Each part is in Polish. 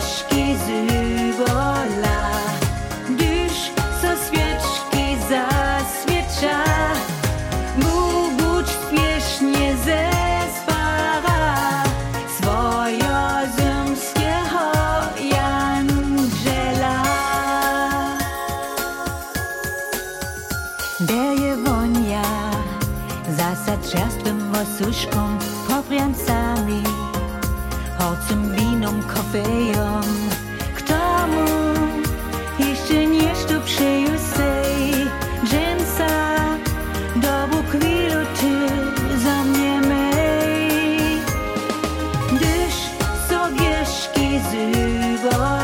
wierzki zybola, gdyż so świeczki zaswiecza, mu budź śpiesznie ze spara. Swojo zymskiego Janżela. Deje wonia, zasad czerstwym osuszką, popriancami, horcem winom, kofejem. K tomu jeszcze nieszto przyjusej, dżęsa, dobu chwilu ty za mnie mej. Gdyż so wierzki zybola,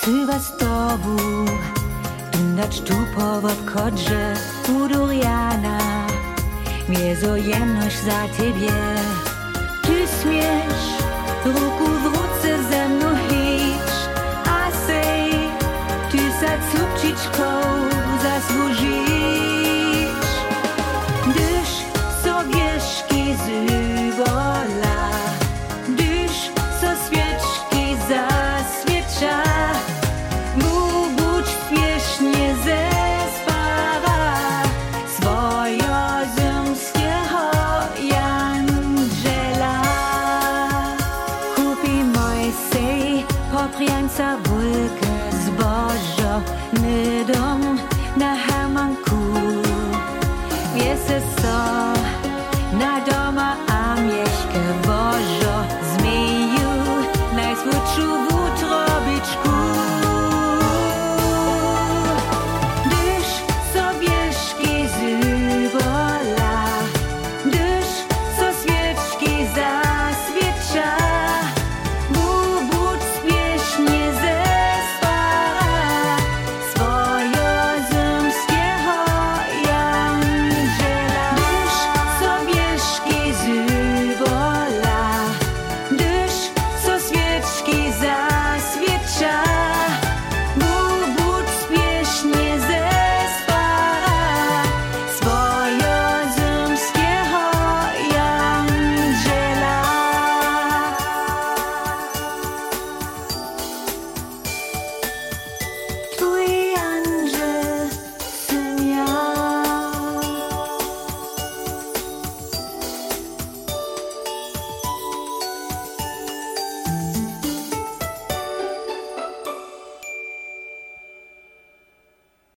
Chcę was tobu, dać tu po kodrze u Duriana, miezo jemność za ciebie. Ty śmiesz se poprijemca vulke zbožo nedom na hermanku. Vjese sol.